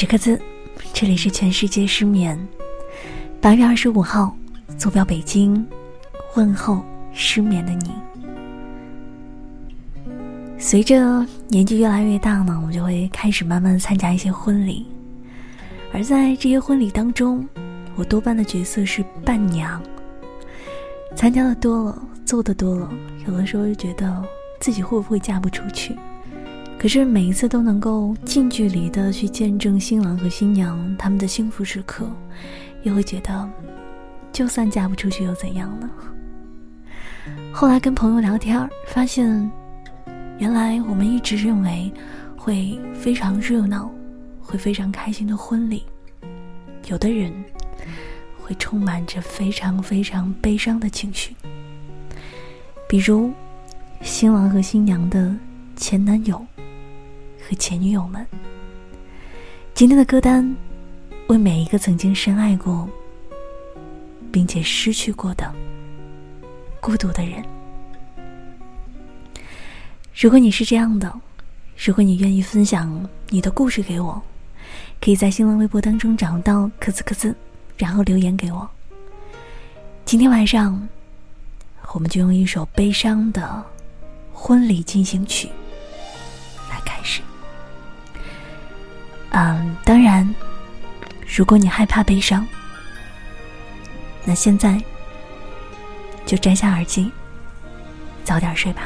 你好，我是柯子，这里是全世界失眠。八月二十五号，坐标北京，问候失眠的你。随着年纪越来越大呢，我就会开始慢慢参加一些婚礼，而在这些婚礼当中，我多半的角色是伴娘。参加的多了，做的多了，有的时候就觉得自己会不会嫁不出去。可是每一次都能够近距离的去见证新郎和新娘他们的幸福时刻，又会觉得，就算嫁不出去又怎样呢？后来跟朋友聊天，发现，原来我们一直认为会非常热闹、会非常开心的婚礼，有的人会充满着非常非常悲伤的情绪，比如新郎和新娘的前男友。和前女友们，今天的歌单为每一个曾经深爱过，并且失去过的孤独的人。如果你是这样的，如果你愿意分享你的故事给我，可以在新浪微博当中找到“克字克字”，然后留言给我。今天晚上，我们就用一首悲伤的婚礼进行曲。嗯，当然，如果你害怕悲伤，那现在就摘下耳机，早点睡吧。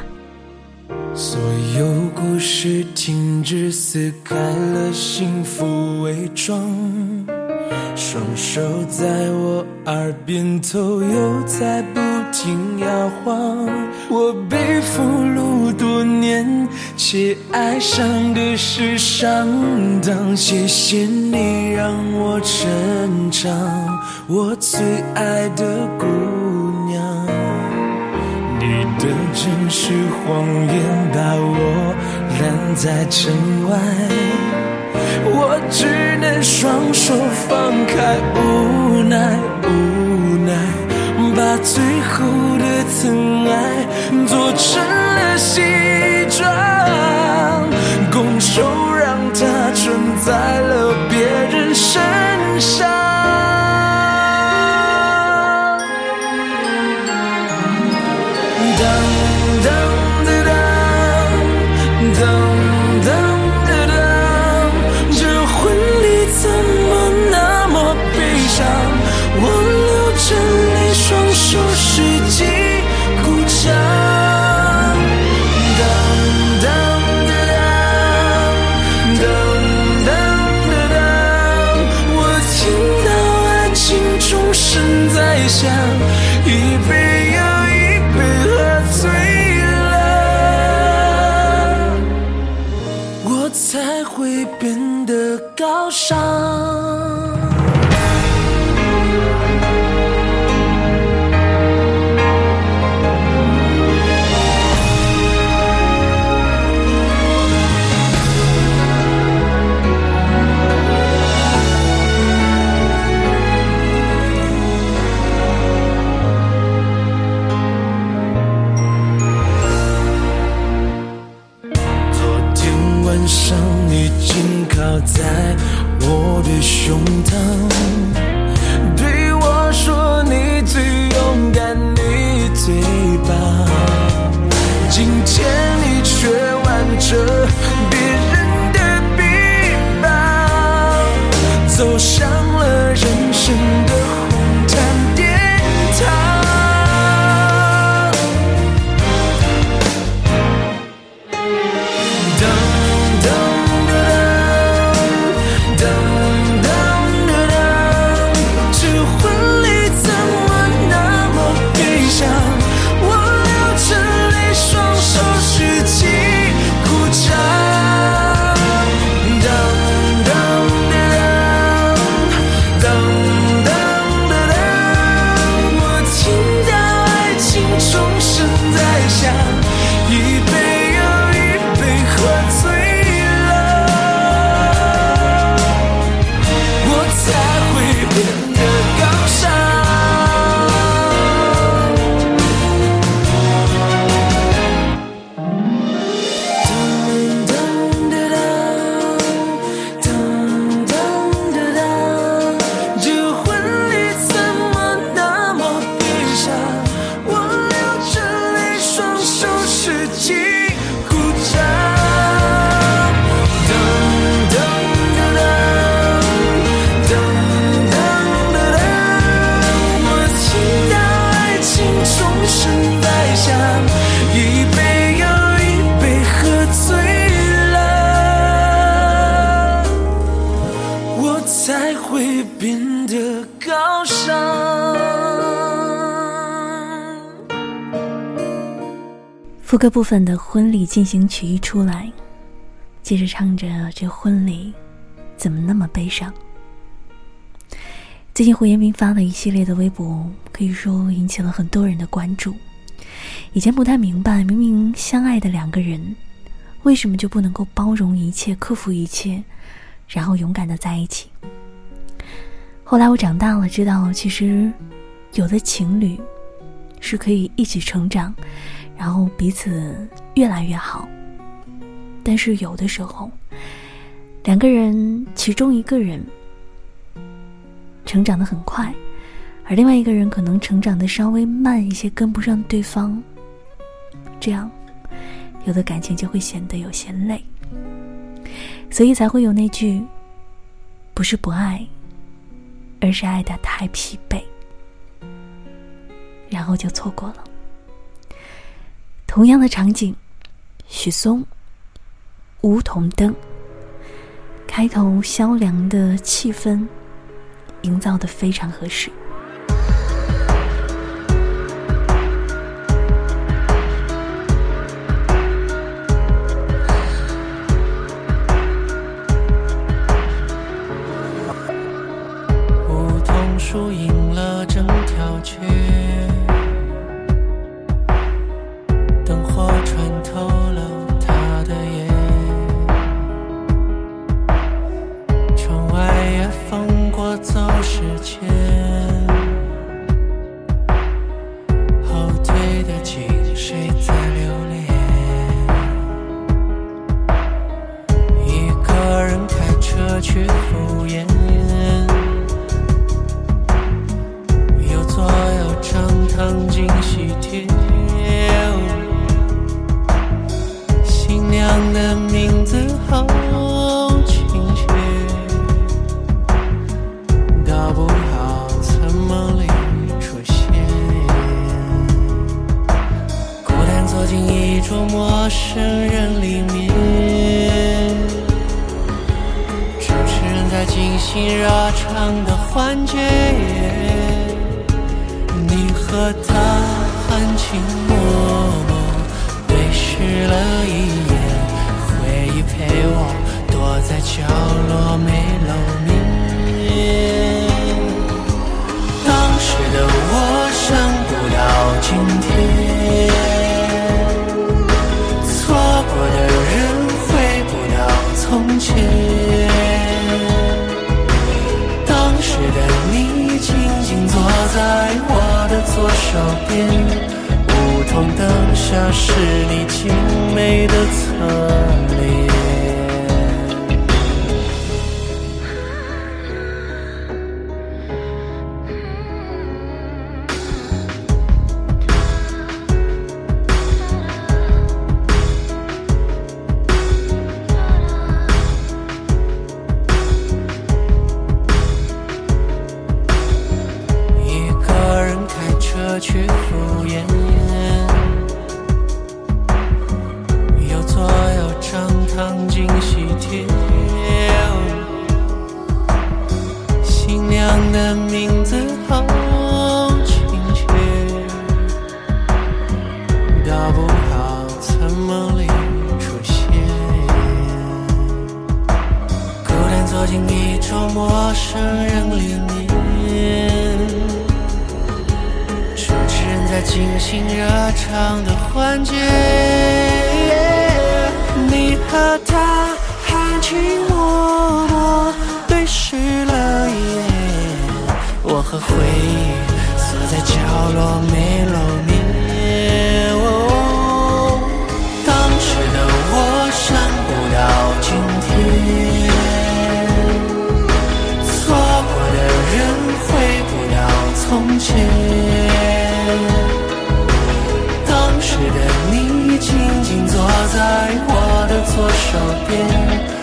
所有故事停止，撕开了幸福伪装，双手在我耳边头又在不停摇晃，我被俘虏多年。却爱上的是上当，谢谢你让我成长，我最爱的姑娘。你的真实谎言把我拦在城外，我只能双手放开，无奈无奈，把最后的疼爱做成心。会变得高尚。副歌部分的婚礼进行曲一出来，接着唱着这婚礼怎么那么悲伤。最近胡彦斌发了一系列的微博，可以说引起了很多人的关注。以前不太明白，明明相爱的两个人，为什么就不能够包容一切、克服一切，然后勇敢的在一起？后来我长大了，知道其实有的情侣是可以一起成长，然后彼此越来越好。但是有的时候，两个人其中一个人成长的很快。而另外一个人可能成长的稍微慢一些，跟不上对方，这样，有的感情就会显得有些累，所以才会有那句“不是不爱，而是爱的太疲惫”，然后就错过了。同样的场景，许嵩，《梧桐灯》，开头萧凉的气氛，营造的非常合适。今天错过的人回不到从前，当时的你静静坐在我的左手边，梧桐灯下是你精美的侧脸。喜帖哦新娘的名字好亲切大不好在梦里出现孤单坐进一桌陌生人里面主持人在进行热场的环节你和他寂寞默对视了一眼，我和回忆锁在角落没露面。当时的我想不到今天，错过的人回不到从前。当时的你静静坐在我的左手边。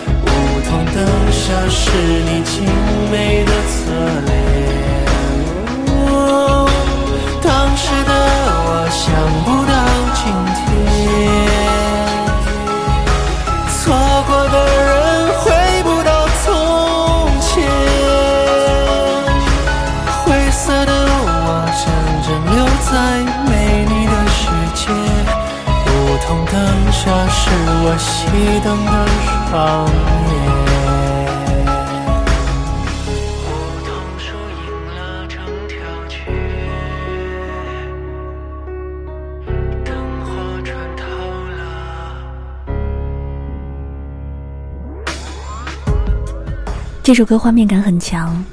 这是你精美的侧脸、当时的我想不到今天，错过的人回不到从前。灰色的我真正留在没你的世界，梧桐灯下是我熄灯的双眼。这首歌画面感很强，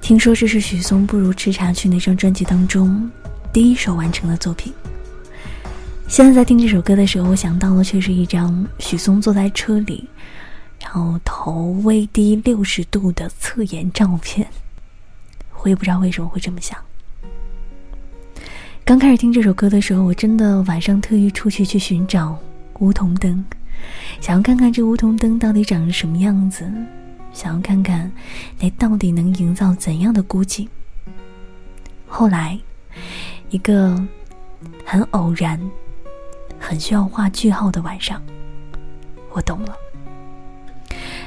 听说这是许嵩不如吃茶去那张专辑当中第一首完成的作品。现在在听这首歌的时候，我想到的却是一张许嵩坐在车里，然后头微低六十度的侧颜照片。我也不知道为什么会这么想。刚开始听这首歌的时候，我真的晚上特意出去去寻找梧桐灯，想要看看这梧桐灯到底长什么样子，想要看看那到底能营造怎样的孤寂。后来，一个很偶然。很需要画句号的晚上，我懂了。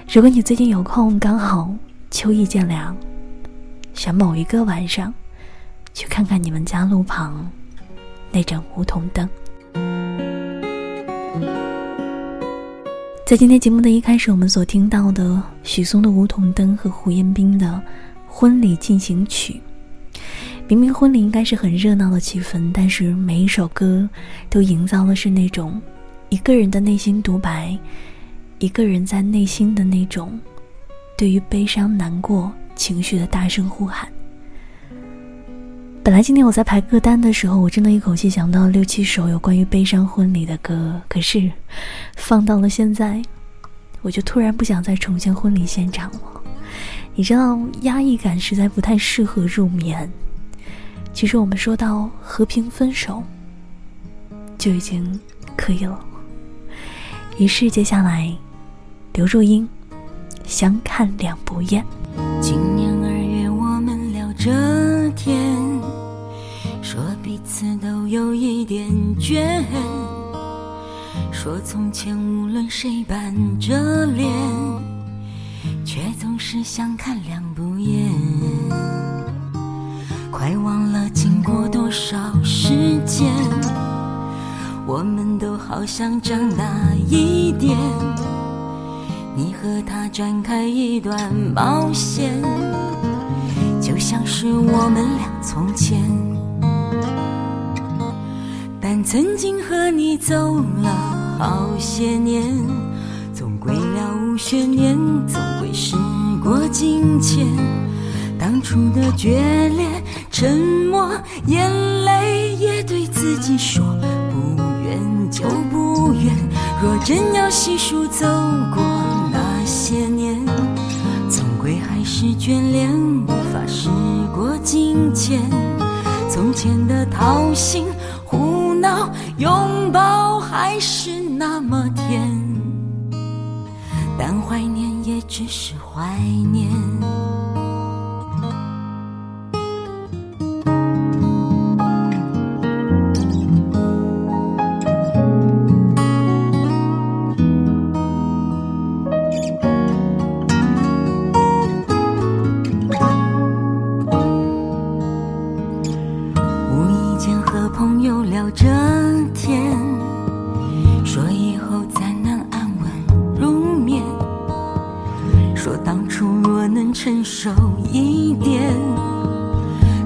如果你最近有空，刚好秋意渐凉，选某一个晚上，去看看你们家路旁那盏梧桐灯。在今天节目的一开始，我们所听到的许嵩的《梧桐灯》和胡彦斌的《婚礼进行曲》。明明婚礼应该是很热闹的气氛，但是每一首歌都营造的是那种一个人的内心独白，一个人在内心的那种对于悲伤、难过情绪的大声呼喊。本来今天我在排歌单的时候，我真的一口气想到六七首有关于悲伤婚礼的歌，可是放到了现在，我就突然不想再重现婚礼现场了。你知道，压抑感实在不太适合入眠。其实我们说到和平分手，就已经可以了。于是接下来，刘若英相看两不厌。今年二月我们聊着，每次都有一点倦，说从前无论谁板着脸，却总是相看两不厌。快忘了经过多少时间，我们都好像长大一点。你和他展开一段冒险，就像是我们俩从前。但曾经和你走了好些年，总归了无悬念，总归时过境迁。当初的决裂。沉默，眼泪也对自己说不愿就不愿。若真要细数走过那些年，总归还是眷恋，无法时过境迁。从前的掏心闹，拥抱还是那么甜，但怀念也只是怀念。成熟一点，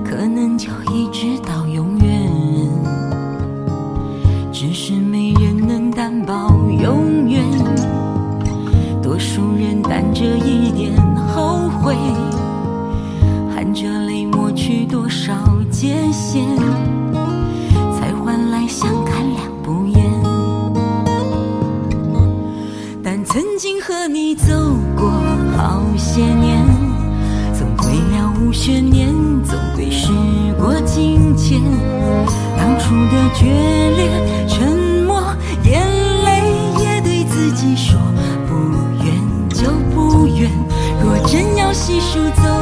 可能就一直到永远。只是没人能担保永远，多数人担着一点后悔，含着泪抹去多少界限，才换来相看两不厌。但曾经和你走过好些年。眷念总归时过境迁，当初的决裂，沉默，眼泪也对自己说，不远就不远，若真要细数走。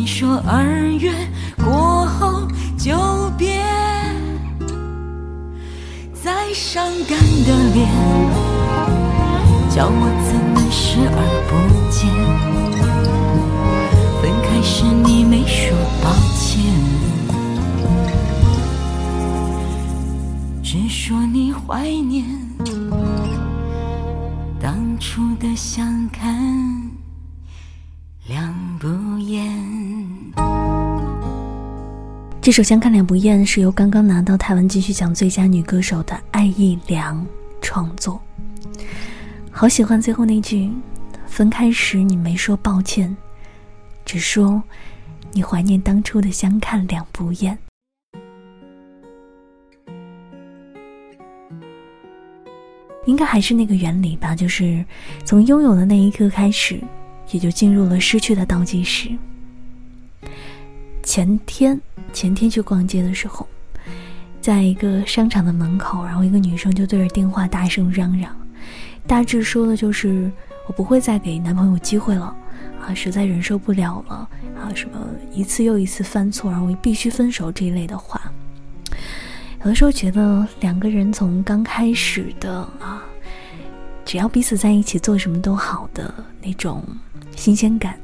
你说二月过后就别再伤感的脸叫我怎么视而不见分开时你没说抱歉。只说你怀念当初的相看两不这首《相看两不厌》是由刚刚拿到台湾金曲奖最佳女歌手的艾意良创作。好喜欢最后那句：“分开时你没说抱歉，只说你怀念当初的相看两不厌。”应该还是那个原理吧，就是从拥有的那一刻开始，也就进入了失去的倒计时。前天。前天去逛街的时候，在一个商场的门口，然后一个女生就对着电话大声嚷嚷，大致说的就是我不会再给男朋友机会了，啊，实在忍受不了了，啊，什么一次又一次犯错，然后必须分手这一类的话。有的时候觉得两个人从刚开始的啊，只要彼此在一起做什么都好的那种新鲜感，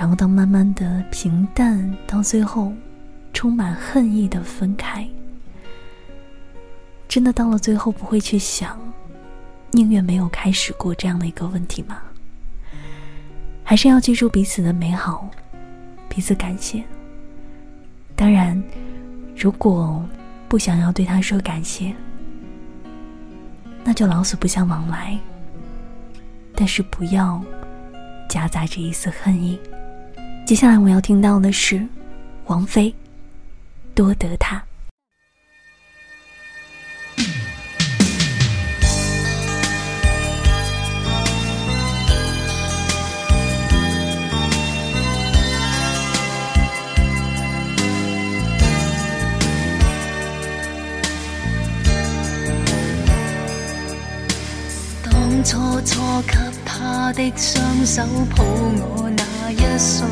然后到慢慢的平淡，到最后。充满恨意的分开，真的到了最后不会去想，宁愿没有开始过这样的一个问题吗？还是要记住彼此的美好，彼此感谢。当然，如果不想要对他说感谢，那就老死不相往来。但是不要夹杂着一丝恨意。接下来我要听到的是王菲。多得他。当初错给他的双手抱我信，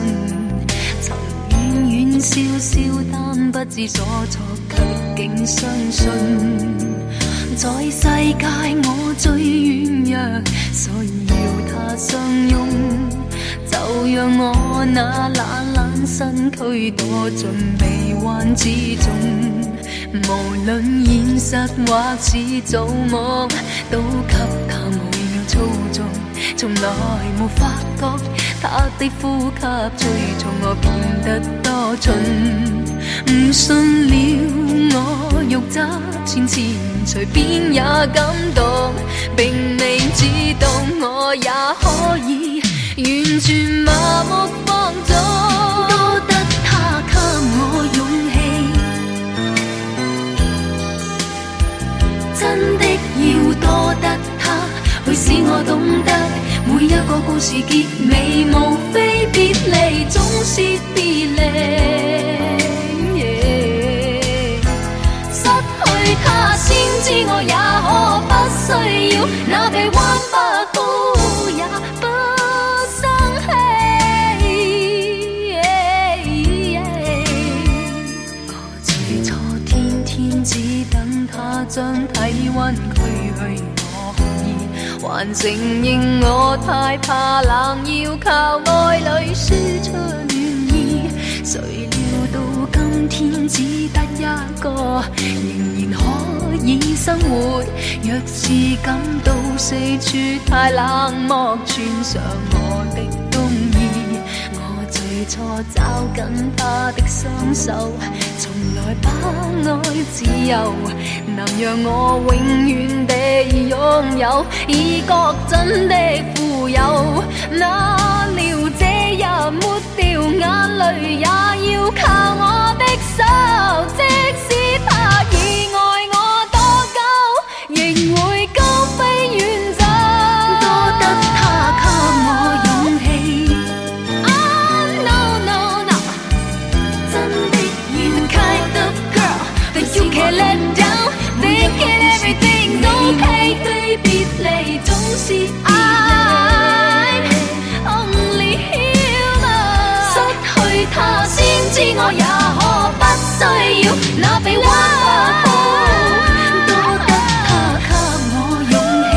曾远远笑笑，但不知所措，却竟相信，在世界我最软弱，所以要他相拥，就让我那懒懒身躯躲进臂弯之中，无论现实或是做梦，都给他每秒操纵，从来没发觉他的呼吸催促我变得多蠢。唔信了，我欲揸千千，随便也感动，并未知道我也可以完全麻木放纵。多得他给我勇气，真的要多得他会使我懂得，每一个故事结尾，无非别离，总是别离。他先知我也可不需要，那臂弯不高也不生气。我最错天天只等他将体温，还承认我太怕冷，要靠爱侣输出暖意。谁料到今天只得一个。仍然可以生活，若是感到四处太冷漠，穿上我的。错找紧他的双手，从来把爱自由，能让我永远地拥有，已觉真的富有。哪料这日抹掉眼泪，也要靠我的手，即使他已爱。我需要那被挖空多得他给我勇气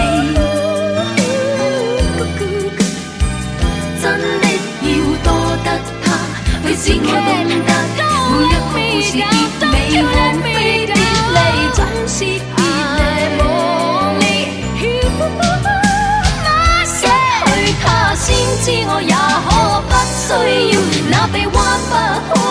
真的要多得他会使我懂得每一的他先知我也可不需要那被挖空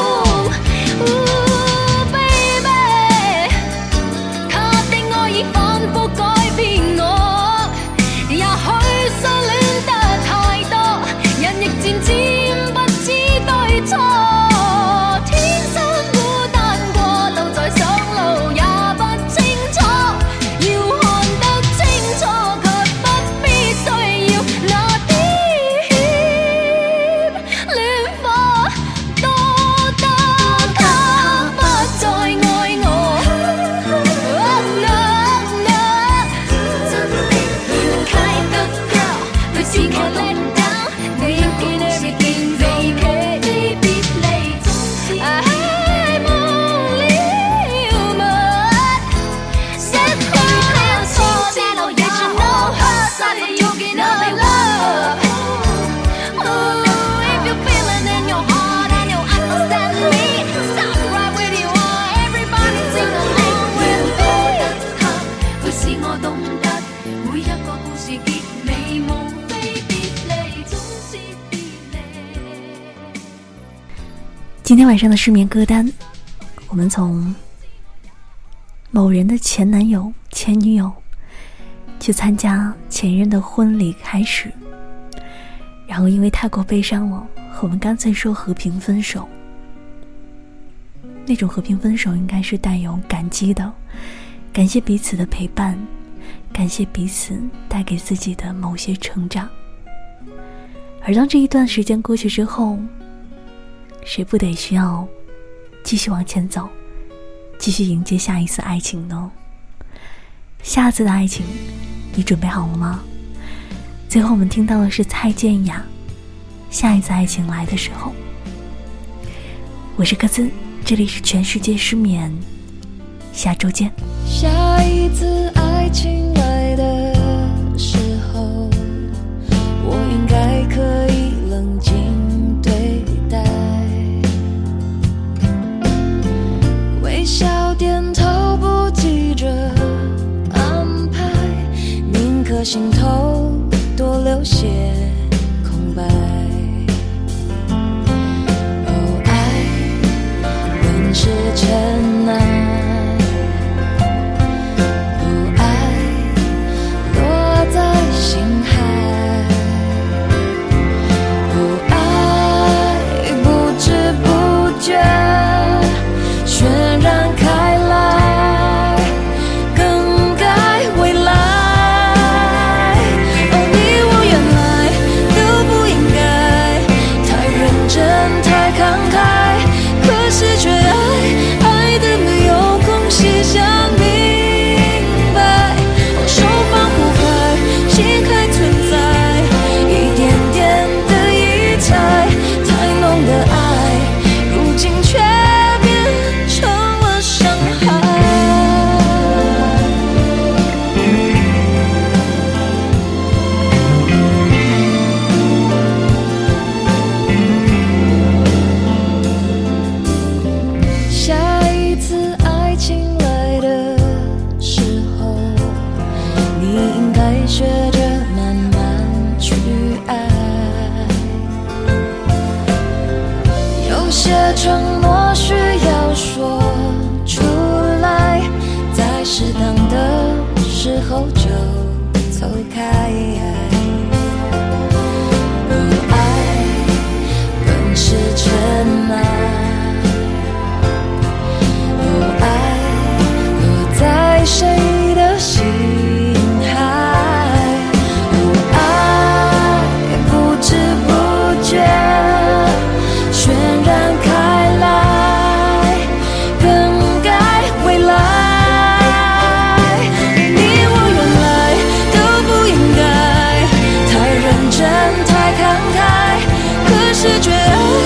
今天晚上的失眠歌单，我们从某人的前男友、前女友去参加前任的婚礼开始，然后因为太过悲伤了，我们干脆说和平分手。那种和平分手应该是带有感激的，感谢彼此的陪伴，感谢彼此带给自己的某些成长。而当这一段时间过去之后，谁不得需要继续往前走，继续迎接下一次爱情呢？下次的爱情，你准备好了吗？最后我们听到的是蔡健雅，《下一次爱情来的时候》。我是柯兹，这里是全世界失眠，下周见。下一次爱情来的时候，我应该可以冷静心头多流血。是绝爱。